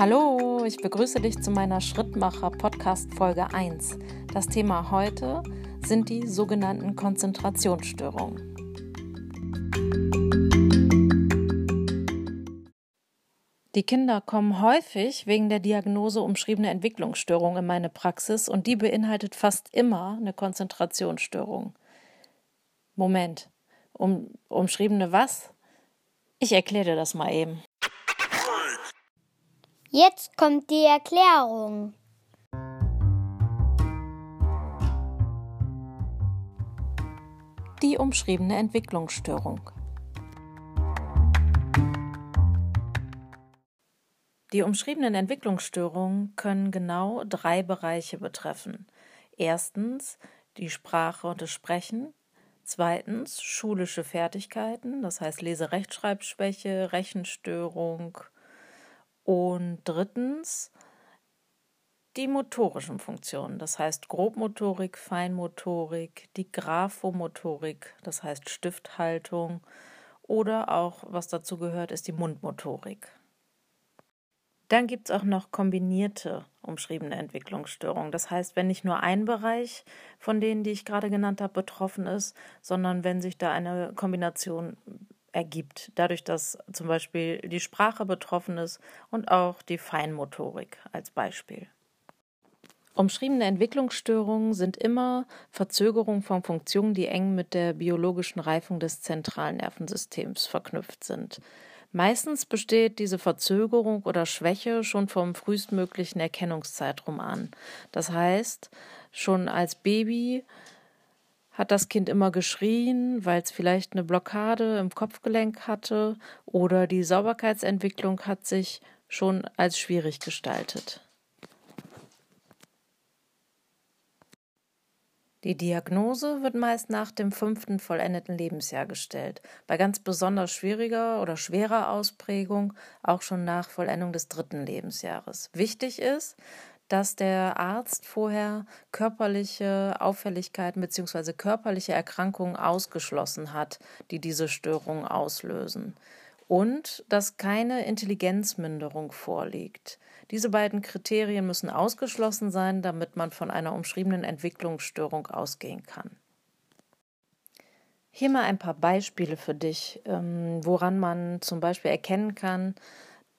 Hallo, ich begrüße dich zu meiner Schrittmacher Podcast Folge 1. Das Thema heute sind die sogenannten Konzentrationsstörungen. Die Kinder kommen häufig wegen der Diagnose umschriebene Entwicklungsstörung in meine Praxis und die beinhaltet fast immer eine Konzentrationsstörung. Moment, um, umschriebene was? Ich erkläre dir das mal eben. Jetzt kommt die Erklärung. Die umschriebene Entwicklungsstörung. Die umschriebenen Entwicklungsstörungen können genau drei Bereiche betreffen. Erstens die Sprache und das Sprechen, zweitens schulische Fertigkeiten, das heißt Lese-Rechtschreibschwäche, Rechenstörung und drittens die motorischen Funktionen, das heißt Grobmotorik, Feinmotorik, die Graphomotorik, das heißt Stifthaltung oder auch, was dazu gehört, ist die Mundmotorik. Dann gibt es auch noch kombinierte umschriebene Entwicklungsstörungen. Das heißt, wenn nicht nur ein Bereich von denen, die ich gerade genannt habe, betroffen ist, sondern wenn sich da eine Kombination ergibt, dadurch, dass zum Beispiel die Sprache betroffen ist und auch die Feinmotorik als Beispiel. Umschriebene Entwicklungsstörungen sind immer Verzögerungen von Funktionen, die eng mit der biologischen Reifung des zentralen Nervensystems verknüpft sind. Meistens besteht diese Verzögerung oder Schwäche schon vom frühestmöglichen Erkennungszeitraum an. Das heißt, schon als Baby hat das Kind immer geschrien, weil es vielleicht eine Blockade im Kopfgelenk hatte oder die Sauberkeitsentwicklung hat sich schon als schwierig gestaltet. Die Diagnose wird meist nach dem fünften vollendeten Lebensjahr gestellt, bei ganz besonders schwieriger oder schwerer Ausprägung auch schon nach Vollendung des dritten Lebensjahres. Wichtig ist, dass der Arzt vorher körperliche Auffälligkeiten bzw. körperliche Erkrankungen ausgeschlossen hat, die diese Störung auslösen und dass keine Intelligenzminderung vorliegt. Diese beiden Kriterien müssen ausgeschlossen sein, damit man von einer umschriebenen Entwicklungsstörung ausgehen kann. Hier mal ein paar Beispiele für dich, ähm, woran man zum Beispiel erkennen kann,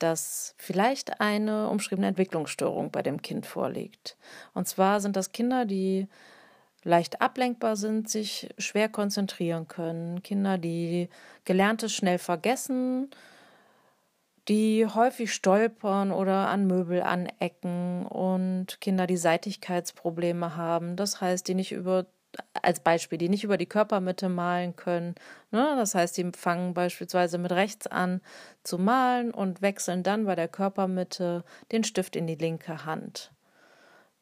dass vielleicht eine umschriebene Entwicklungsstörung bei dem Kind vorliegt. Und zwar sind das Kinder, die leicht ablenkbar sind, sich schwer konzentrieren können. Kinder, die Gelerntes schnell vergessen, die häufig stolpern oder an Möbel anecken und Kinder, die Seitigkeitsprobleme haben. Das heißt, die nicht über, als Beispiel, die nicht über die Körpermitte malen können. Ne? Das heißt, die fangen beispielsweise mit rechts an zu malen und wechseln dann bei der Körpermitte den Stift in die linke Hand.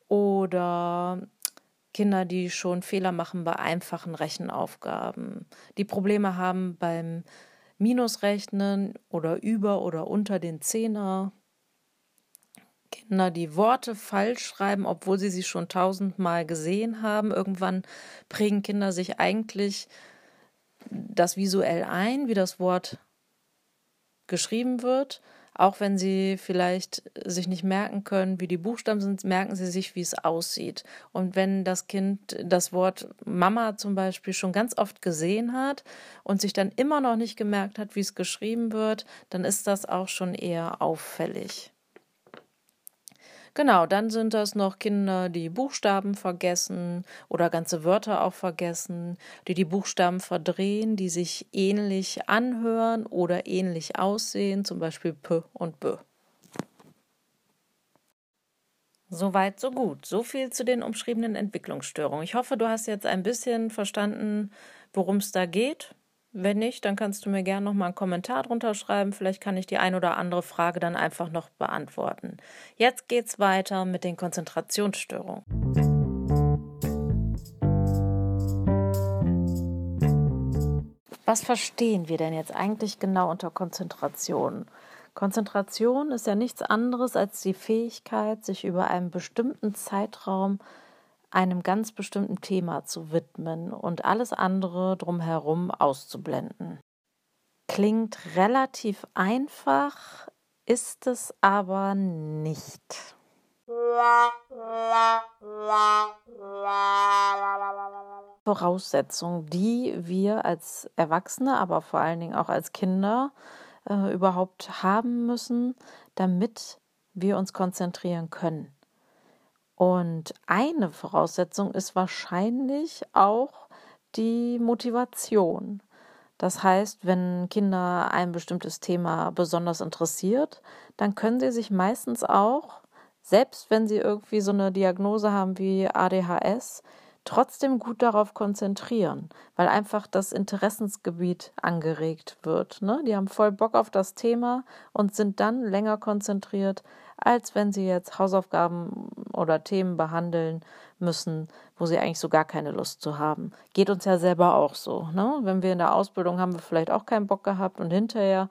Oder Kinder, die schon Fehler machen bei einfachen Rechenaufgaben, die Probleme haben beim Minusrechnen oder über oder unter den Zehner. Kinder, die Worte falsch schreiben, obwohl sie sie schon tausendmal gesehen haben. Irgendwann prägen Kinder sich eigentlich das visuell ein, wie das Wort geschrieben wird auch wenn sie vielleicht sich nicht merken können, wie die Buchstaben sind, merken sie sich, wie es aussieht. Und wenn das Kind das Wort Mama zum Beispiel schon ganz oft gesehen hat und sich dann immer noch nicht gemerkt hat, wie es geschrieben wird, dann ist das auch schon eher auffällig. Genau, dann sind das noch Kinder, die Buchstaben vergessen oder ganze Wörter auch vergessen, die die Buchstaben verdrehen, die sich ähnlich anhören oder ähnlich aussehen, zum Beispiel P und B. Soweit, so gut. So viel zu den umschriebenen Entwicklungsstörungen. Ich hoffe, du hast jetzt ein bisschen verstanden, worum es da geht. Wenn nicht, dann kannst du mir gerne noch mal einen Kommentar drunter schreiben. Vielleicht kann ich die ein oder andere Frage dann einfach noch beantworten. Jetzt geht's weiter mit den Konzentrationsstörungen. Was verstehen wir denn jetzt eigentlich genau unter Konzentration? Konzentration ist ja nichts anderes als die Fähigkeit, sich über einen bestimmten Zeitraum einem ganz bestimmten Thema zu widmen und alles andere drumherum auszublenden. Klingt relativ einfach, ist es aber nicht. Voraussetzung, die wir als Erwachsene, aber vor allen Dingen auch als Kinder äh, überhaupt haben müssen, damit wir uns konzentrieren können. Und eine Voraussetzung ist wahrscheinlich auch die Motivation. Das heißt, wenn Kinder ein bestimmtes Thema besonders interessiert, dann können sie sich meistens auch, selbst wenn sie irgendwie so eine Diagnose haben wie ADHS, trotzdem gut darauf konzentrieren, weil einfach das Interessensgebiet angeregt wird. Ne? Die haben voll Bock auf das Thema und sind dann länger konzentriert, als wenn sie jetzt Hausaufgaben oder Themen behandeln müssen, wo sie eigentlich so gar keine Lust zu haben. Geht uns ja selber auch so. Ne? Wenn wir in der Ausbildung haben wir vielleicht auch keinen Bock gehabt und hinterher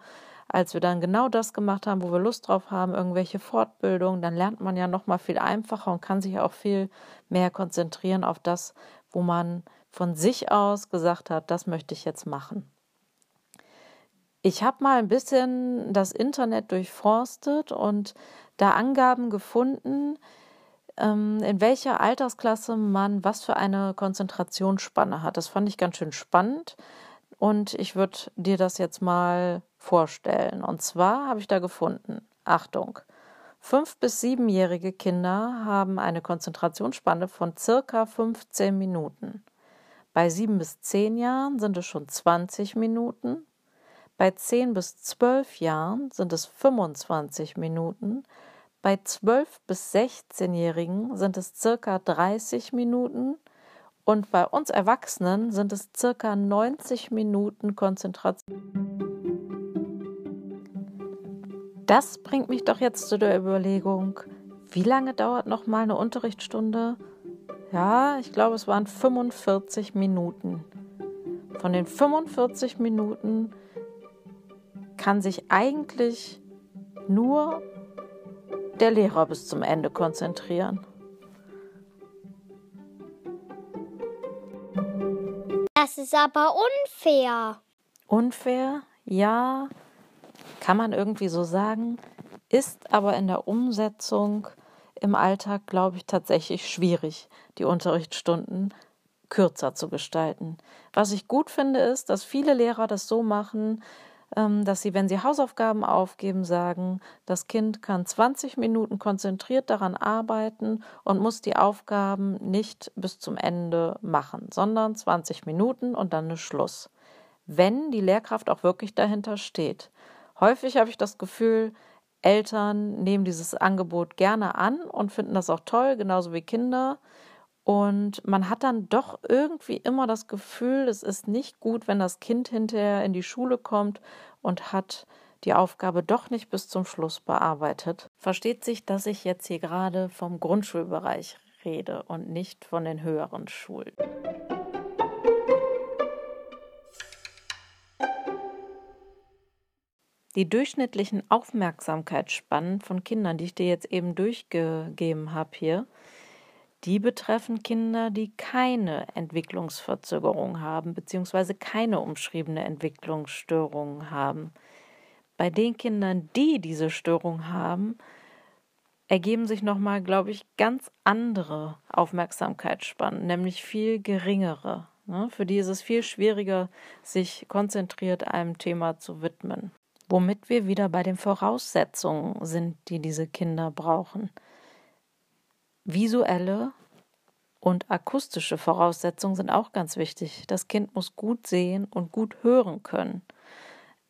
als wir dann genau das gemacht haben, wo wir Lust drauf haben, irgendwelche Fortbildungen, dann lernt man ja noch mal viel einfacher und kann sich auch viel mehr konzentrieren auf das, wo man von sich aus gesagt hat, das möchte ich jetzt machen. Ich habe mal ein bisschen das Internet durchforstet und da Angaben gefunden, ähm, in welcher Altersklasse man was für eine Konzentrationsspanne hat. Das fand ich ganz schön spannend und ich würde dir das jetzt mal vorstellen. Und zwar habe ich da gefunden, Achtung, fünf- bis siebenjährige Kinder haben eine Konzentrationsspanne von circa 15 Minuten. Bei sieben bis zehn Jahren sind es schon 20 Minuten. Bei zehn bis zwölf Jahren sind es 25 Minuten. Bei 12 bis 16-Jährigen sind es circa 30 Minuten und bei uns Erwachsenen sind es circa 90 Minuten Konzentration. Das bringt mich doch jetzt zu der Überlegung, wie lange dauert noch mal eine Unterrichtsstunde? Ja, ich glaube, es waren 45 Minuten. Von den 45 Minuten kann sich eigentlich nur der Lehrer bis zum Ende konzentrieren. Das ist aber unfair. Unfair? Ja, kann man irgendwie so sagen, ist aber in der Umsetzung im Alltag, glaube ich, tatsächlich schwierig, die Unterrichtsstunden kürzer zu gestalten. Was ich gut finde, ist, dass viele Lehrer das so machen, dass sie, wenn sie Hausaufgaben aufgeben, sagen, das Kind kann 20 Minuten konzentriert daran arbeiten und muss die Aufgaben nicht bis zum Ende machen, sondern 20 Minuten und dann ist Schluss. Wenn die Lehrkraft auch wirklich dahinter steht. Häufig habe ich das Gefühl, Eltern nehmen dieses Angebot gerne an und finden das auch toll, genauso wie Kinder. Und man hat dann doch irgendwie immer das Gefühl, es ist nicht gut, wenn das Kind hinterher in die Schule kommt und hat die Aufgabe doch nicht bis zum Schluss bearbeitet. Versteht sich, dass ich jetzt hier gerade vom Grundschulbereich rede und nicht von den höheren Schulen. Die durchschnittlichen Aufmerksamkeitsspannen von Kindern, die ich dir jetzt eben durchgegeben habe hier, die betreffen Kinder, die keine Entwicklungsverzögerung haben, beziehungsweise keine umschriebene Entwicklungsstörungen haben. Bei den Kindern, die diese Störung haben, ergeben sich nochmal, glaube ich, ganz andere Aufmerksamkeitsspannen, nämlich viel geringere. Ne? Für die ist es viel schwieriger, sich konzentriert einem Thema zu widmen womit wir wieder bei den Voraussetzungen sind, die diese Kinder brauchen. Visuelle und akustische Voraussetzungen sind auch ganz wichtig. Das Kind muss gut sehen und gut hören können.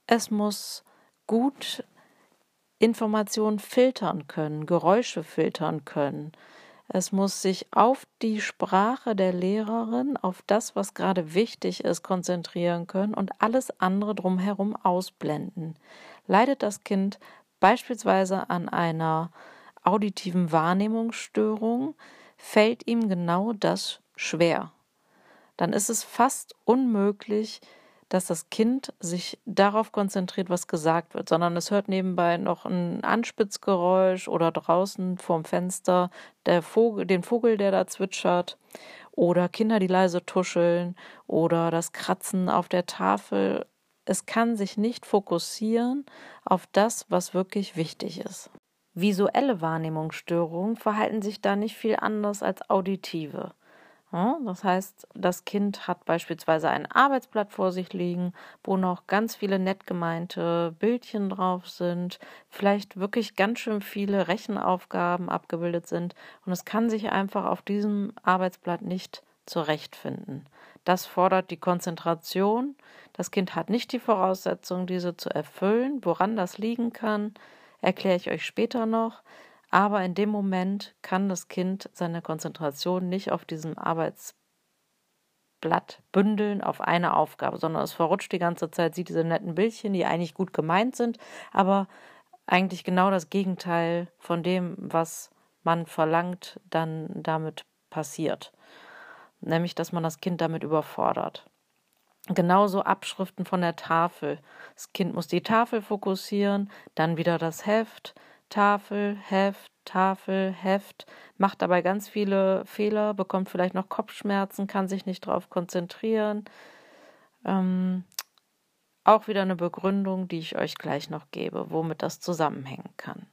Es muss gut Informationen filtern können, Geräusche filtern können. Es muss sich auf die Sprache der Lehrerin, auf das, was gerade wichtig ist, konzentrieren können und alles andere drumherum ausblenden. Leidet das Kind beispielsweise an einer auditiven Wahrnehmungsstörung, fällt ihm genau das schwer. Dann ist es fast unmöglich, dass das Kind sich darauf konzentriert, was gesagt wird, sondern es hört nebenbei noch ein Anspitzgeräusch oder draußen vorm Fenster Vogel, den Vogel, der da zwitschert oder Kinder, die leise tuscheln oder das Kratzen auf der Tafel. es kann sich nicht fokussieren auf das, was wirklich wichtig ist. Visuelle Wahrnehmungsstörungen verhalten sich da nicht viel anders als auditive. Das heißt, das Kind hat beispielsweise ein Arbeitsblatt vor sich liegen, wo noch ganz viele nett gemeinte Bildchen drauf sind, vielleicht wirklich ganz schön viele Rechenaufgaben abgebildet sind und es kann sich einfach auf diesem Arbeitsblatt nicht zurechtfinden. Das fordert die Konzentration. Das Kind hat nicht die Voraussetzung, diese zu erfüllen. Woran das liegen kann, erkläre ich euch später noch. Aber in dem Moment kann das Kind seine Konzentration nicht auf diesem Arbeitsblatt bündeln, auf eine Aufgabe, sondern es verrutscht die ganze Zeit, sieht diese netten Bildchen, die eigentlich gut gemeint sind, aber eigentlich genau das Gegenteil von dem, was man verlangt, dann damit passiert. Nämlich, dass man das Kind damit überfordert. Genauso Abschriften von der Tafel. Das Kind muss die Tafel fokussieren, dann wieder das Heft, Tafel, Heft, Tafel, Heft, macht dabei ganz viele Fehler, bekommt vielleicht noch Kopfschmerzen, kann sich nicht darauf konzentrieren. Ähm, auch wieder eine Begründung, die ich euch gleich noch gebe, womit das zusammenhängen kann.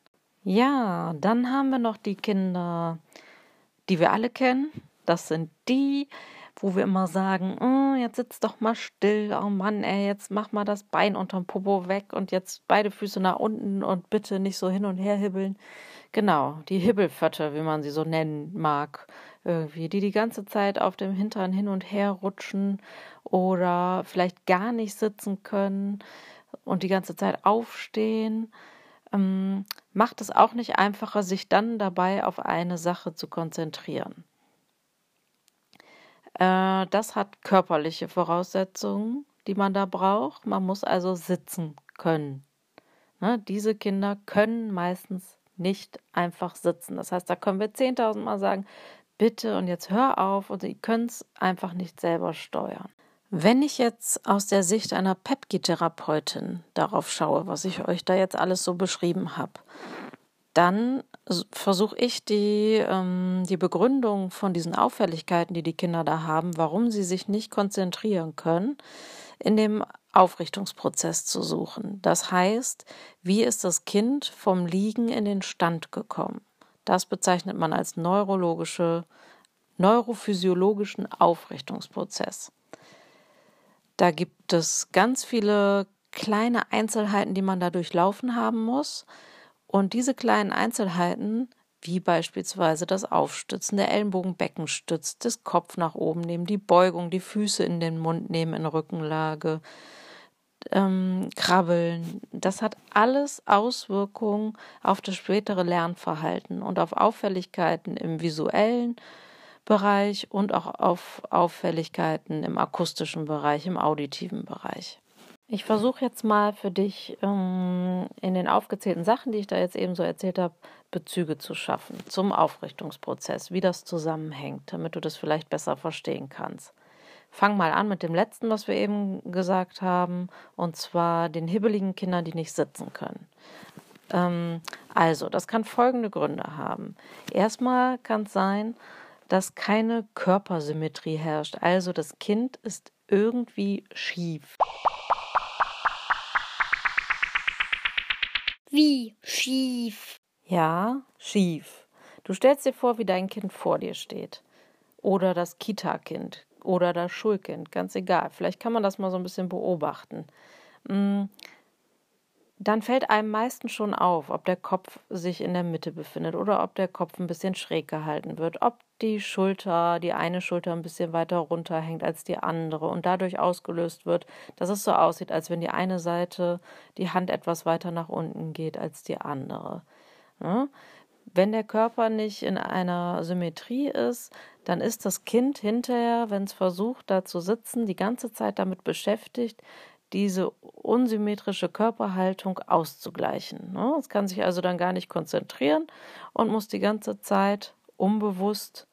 Ja, dann haben wir noch die Kinder, die wir alle kennen. Das sind die, wo wir immer sagen, oh, jetzt sitz doch mal still, oh Mann, ey, jetzt mach mal das Bein unterm Popo weg und jetzt beide Füße nach unten und bitte nicht so hin und her hibbeln. Genau, die Hibbelfötte, wie man sie so nennen mag, irgendwie, die die ganze Zeit auf dem Hintern hin und her rutschen oder vielleicht gar nicht sitzen können und die ganze Zeit aufstehen. Ähm, macht es auch nicht einfacher, sich dann dabei auf eine Sache zu konzentrieren. Äh, das hat körperliche Voraussetzungen, die man da braucht. Man muss also sitzen können. Ne? Diese Kinder können meistens nicht einfach sitzen. Das heißt, da können wir 10.000 Mal sagen, bitte und jetzt hör auf und sie können es einfach nicht selber steuern. Wenn ich jetzt aus der Sicht einer Pepki-Therapeutin darauf schaue, was ich euch da jetzt alles so beschrieben habe, dann versuche ich die, ähm, die Begründung von diesen Auffälligkeiten, die die Kinder da haben, warum sie sich nicht konzentrieren können, in dem Aufrichtungsprozess zu suchen. Das heißt, wie ist das Kind vom Liegen in den Stand gekommen? Das bezeichnet man als neurologische, neurophysiologischen Aufrichtungsprozess. Da gibt es ganz viele kleine Einzelheiten, die man da durchlaufen haben muss. Und diese kleinen Einzelheiten, wie beispielsweise das Aufstützen der Ellenbogenbeckenstütz, das Kopf nach oben nehmen, die Beugung, die Füße in den Mund nehmen in Rückenlage, ähm, Krabbeln, das hat alles Auswirkungen auf das spätere Lernverhalten und auf Auffälligkeiten im visuellen Bereich und auch auf Auffälligkeiten im akustischen Bereich, im auditiven Bereich. Ich versuche jetzt mal für dich ähm, in den aufgezählten Sachen, die ich da jetzt eben so erzählt habe, Bezüge zu schaffen zum Aufrichtungsprozess, wie das zusammenhängt, damit du das vielleicht besser verstehen kannst. Fang mal an mit dem letzten, was wir eben gesagt haben, und zwar den hibbeligen Kindern, die nicht sitzen können. Ähm, also, das kann folgende Gründe haben. Erstmal kann es sein, dass keine Körpersymmetrie herrscht. Also das Kind ist irgendwie schief. Wie schief? Ja, schief. Du stellst dir vor, wie dein Kind vor dir steht. Oder das Kita-Kind oder das Schulkind, ganz egal. Vielleicht kann man das mal so ein bisschen beobachten. Mm, dann fällt einem meistens schon auf, ob der Kopf sich in der Mitte befindet oder ob der Kopf ein bisschen schräg gehalten wird, ob die Schulter, die eine Schulter ein bisschen weiter runterhängt als die andere und dadurch ausgelöst wird, dass es so aussieht, als wenn die eine Seite die Hand etwas weiter nach unten geht als die andere. Ja? Wenn der Körper nicht in einer Symmetrie ist, dann ist das Kind hinterher, wenn es versucht, da zu sitzen, die ganze Zeit damit beschäftigt, diese unsymmetrische Körperhaltung auszugleichen. Ne? Es kann sich also dann gar nicht konzentrieren und muss die ganze Zeit unbewusst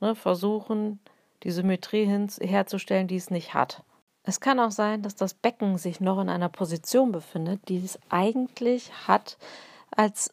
ne, versuchen, die Symmetrie herzustellen, die es nicht hat. Es kann auch sein, dass das Becken sich noch in einer Position befindet, die es eigentlich hat, als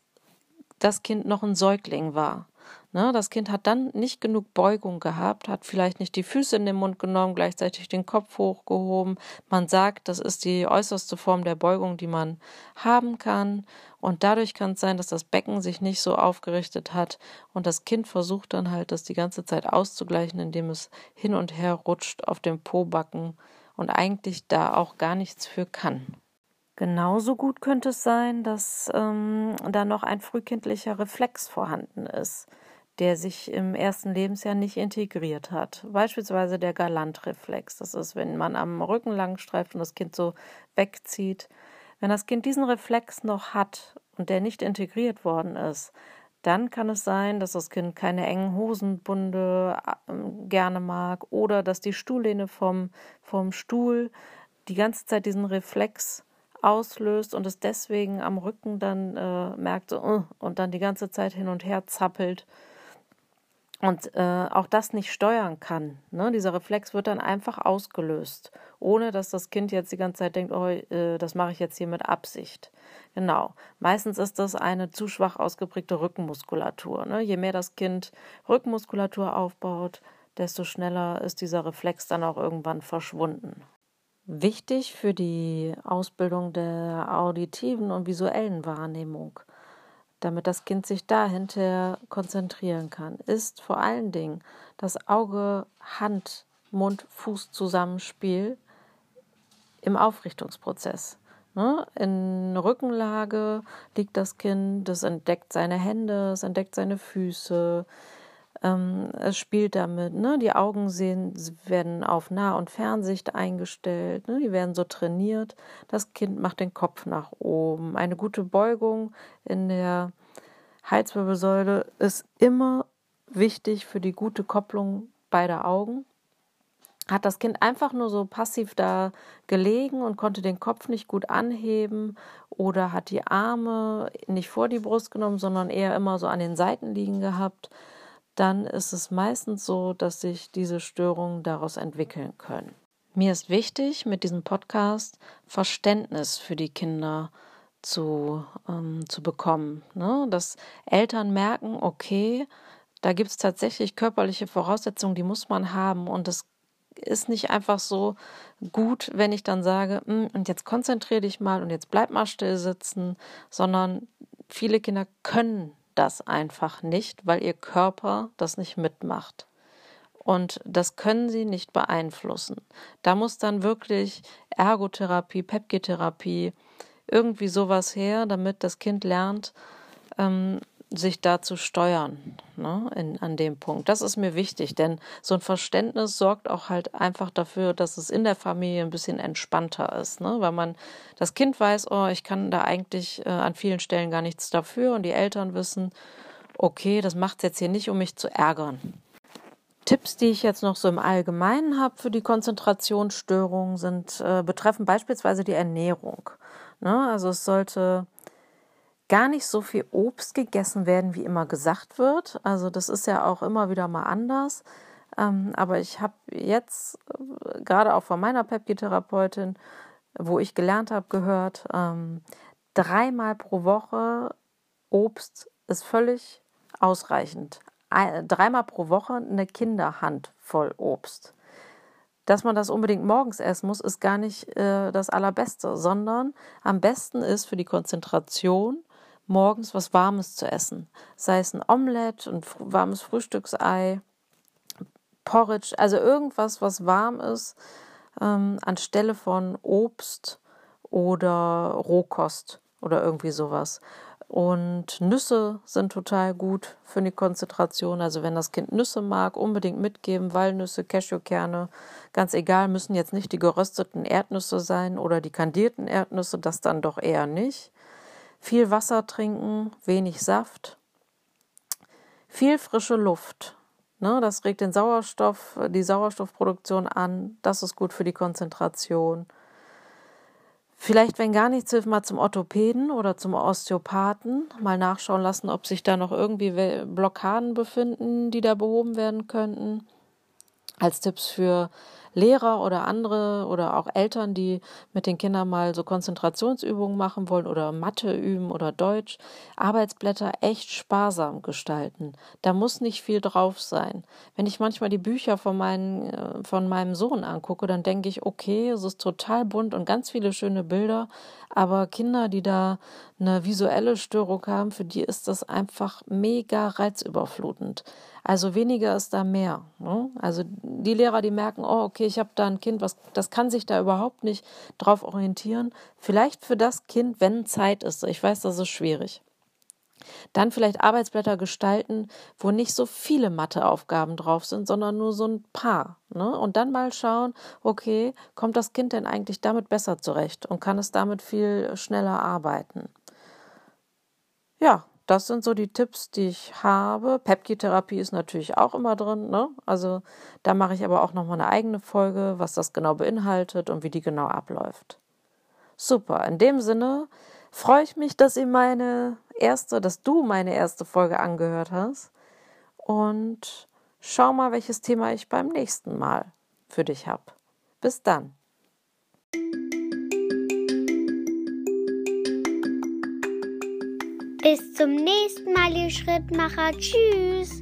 das Kind noch ein Säugling war. Ne, das Kind hat dann nicht genug Beugung gehabt, hat vielleicht nicht die Füße in den Mund genommen, gleichzeitig den Kopf hochgehoben. Man sagt, das ist die äußerste Form der Beugung, die man haben kann. Und dadurch kann es sein, dass das Becken sich nicht so aufgerichtet hat. Und das Kind versucht dann halt, das die ganze Zeit auszugleichen, indem es hin und her rutscht auf dem Pobacken und eigentlich da auch gar nichts für kann. Genauso gut könnte es sein, dass ähm, da noch ein frühkindlicher Reflex vorhanden ist der sich im ersten Lebensjahr nicht integriert hat. Beispielsweise der Galantreflex. Das ist, wenn man am Rücken lang streift und das Kind so wegzieht. Wenn das Kind diesen Reflex noch hat und der nicht integriert worden ist, dann kann es sein, dass das Kind keine engen Hosenbunde ähm, gerne mag oder dass die Stuhllehne vom, vom Stuhl die ganze Zeit diesen Reflex auslöst und es deswegen am Rücken dann äh, merkt so, uh, und dann die ganze Zeit hin und her zappelt und äh, auch das nicht steuern kann. Ne? Dieser Reflex wird dann einfach ausgelöst, ohne dass das Kind jetzt die ganze Zeit denkt, oh, äh, das mache ich jetzt hier mit Absicht. Genau. Meistens ist das eine zu schwach ausgeprägte Rückenmuskulatur. Ne? Je mehr das Kind Rückenmuskulatur aufbaut, desto schneller ist dieser Reflex dann auch irgendwann verschwunden. Wichtig für die Ausbildung der auditiven und visuellen Wahrnehmung damit das Kind sich dahinter konzentrieren kann, ist vor allen Dingen das Auge-Hand, Mund-Fuß-Zusammenspiel im Aufrichtungsprozess. Ne? In Rückenlage liegt das Kind, das entdeckt seine Hände, es entdeckt seine Füße, ähm, es spielt damit. Ne? Die Augen sehen, werden auf Nah- und Fernsicht eingestellt, ne? die werden so trainiert. Das Kind macht den Kopf nach oben. Eine gute Beugung in der Halswirbelsäule ist immer wichtig für die gute Kopplung beider Augen. Hat das Kind einfach nur so passiv da gelegen und konnte den Kopf nicht gut anheben oder hat die Arme nicht vor die Brust genommen, sondern eher immer so an den Seiten liegen gehabt, dann ist es meistens so, dass sich diese Störungen daraus entwickeln können. Mir ist wichtig, mit diesem Podcast Verständnis für die Kinder zu, ähm, zu bekommen. Ne? Dass Eltern merken, okay, da gibt es tatsächlich körperliche Voraussetzungen, die muss man haben. Und es ist nicht einfach so gut, wenn ich dann sage, hm, und jetzt konzentriere dich mal und jetzt bleib mal still sitzen, sondern viele Kinder können das einfach nicht, weil ihr Körper das nicht mitmacht. Und das können sie nicht beeinflussen. Da muss dann wirklich Ergotherapie, Pepgitherapie, irgendwie sowas her, damit das Kind lernt, ähm, sich da zu steuern ne, in, an dem Punkt. Das ist mir wichtig, denn so ein Verständnis sorgt auch halt einfach dafür, dass es in der Familie ein bisschen entspannter ist, ne, weil man das Kind weiß, oh, ich kann da eigentlich äh, an vielen Stellen gar nichts dafür und die Eltern wissen, okay, das macht es jetzt hier nicht, um mich zu ärgern. Tipps, die ich jetzt noch so im Allgemeinen habe für die Konzentrationsstörungen, sind äh, betreffen beispielsweise die Ernährung. Ne? Also es sollte gar nicht so viel Obst gegessen werden, wie immer gesagt wird. Also das ist ja auch immer wieder mal anders. Ähm, aber ich habe jetzt äh, gerade auch von meiner Pepki-Therapeutin, wo ich gelernt habe, gehört, ähm, dreimal pro Woche Obst ist völlig ausreichend. Ein, dreimal pro Woche eine Kinderhand voll Obst. Dass man das unbedingt morgens essen muss, ist gar nicht äh, das Allerbeste, sondern am besten ist für die Konzentration morgens was Warmes zu essen. Sei es ein Omelett, ein warmes Frühstücksei, Porridge, also irgendwas, was warm ist, ähm, anstelle von Obst oder Rohkost oder irgendwie sowas. Und Nüsse sind total gut für die Konzentration. Also wenn das Kind Nüsse mag, unbedingt mitgeben. Walnüsse, Cashewkerne, ganz egal, müssen jetzt nicht die gerösteten Erdnüsse sein oder die kandierten Erdnüsse, das dann doch eher nicht. Viel Wasser trinken, wenig Saft, viel frische Luft. Ne, das regt den Sauerstoff, die Sauerstoffproduktion an. Das ist gut für die Konzentration. Vielleicht, wenn gar nichts hilft, mal zum Orthopäden oder zum Osteopathen mal nachschauen lassen, ob sich da noch irgendwie Blockaden befinden, die da behoben werden könnten. Als Tipps für Lehrer oder andere oder auch Eltern, die mit den Kindern mal so Konzentrationsübungen machen wollen oder Mathe üben oder Deutsch, Arbeitsblätter echt sparsam gestalten. Da muss nicht viel drauf sein. Wenn ich manchmal die Bücher von, meinen, äh, von meinem Sohn angucke, dann denke ich, okay, es ist total bunt und ganz viele schöne Bilder, aber Kinder, die da eine visuelle Störung haben, für die ist das einfach mega reizüberflutend. Also weniger ist da mehr. Ne? Also die Lehrer, die merken, oh, okay, ich habe da ein Kind, was, das kann sich da überhaupt nicht drauf orientieren. Vielleicht für das Kind, wenn Zeit ist. Ich weiß, das ist schwierig. Dann vielleicht Arbeitsblätter gestalten, wo nicht so viele Matheaufgaben drauf sind, sondern nur so ein paar. Ne? Und dann mal schauen, okay, kommt das Kind denn eigentlich damit besser zurecht und kann es damit viel schneller arbeiten? Ja, das sind so die Tipps, die ich habe. Pepki-Therapie ist natürlich auch immer drin. Ne? Also da mache ich aber auch nochmal eine eigene Folge, was das genau beinhaltet und wie die genau abläuft. Super. In dem Sinne freue ich mich, dass ihr meine erste, dass du meine erste Folge angehört hast. Und schau mal, welches Thema ich beim nächsten Mal für dich habe. Bis dann. Bis zum nächsten Mal, ihr Schrittmacher. Tschüss.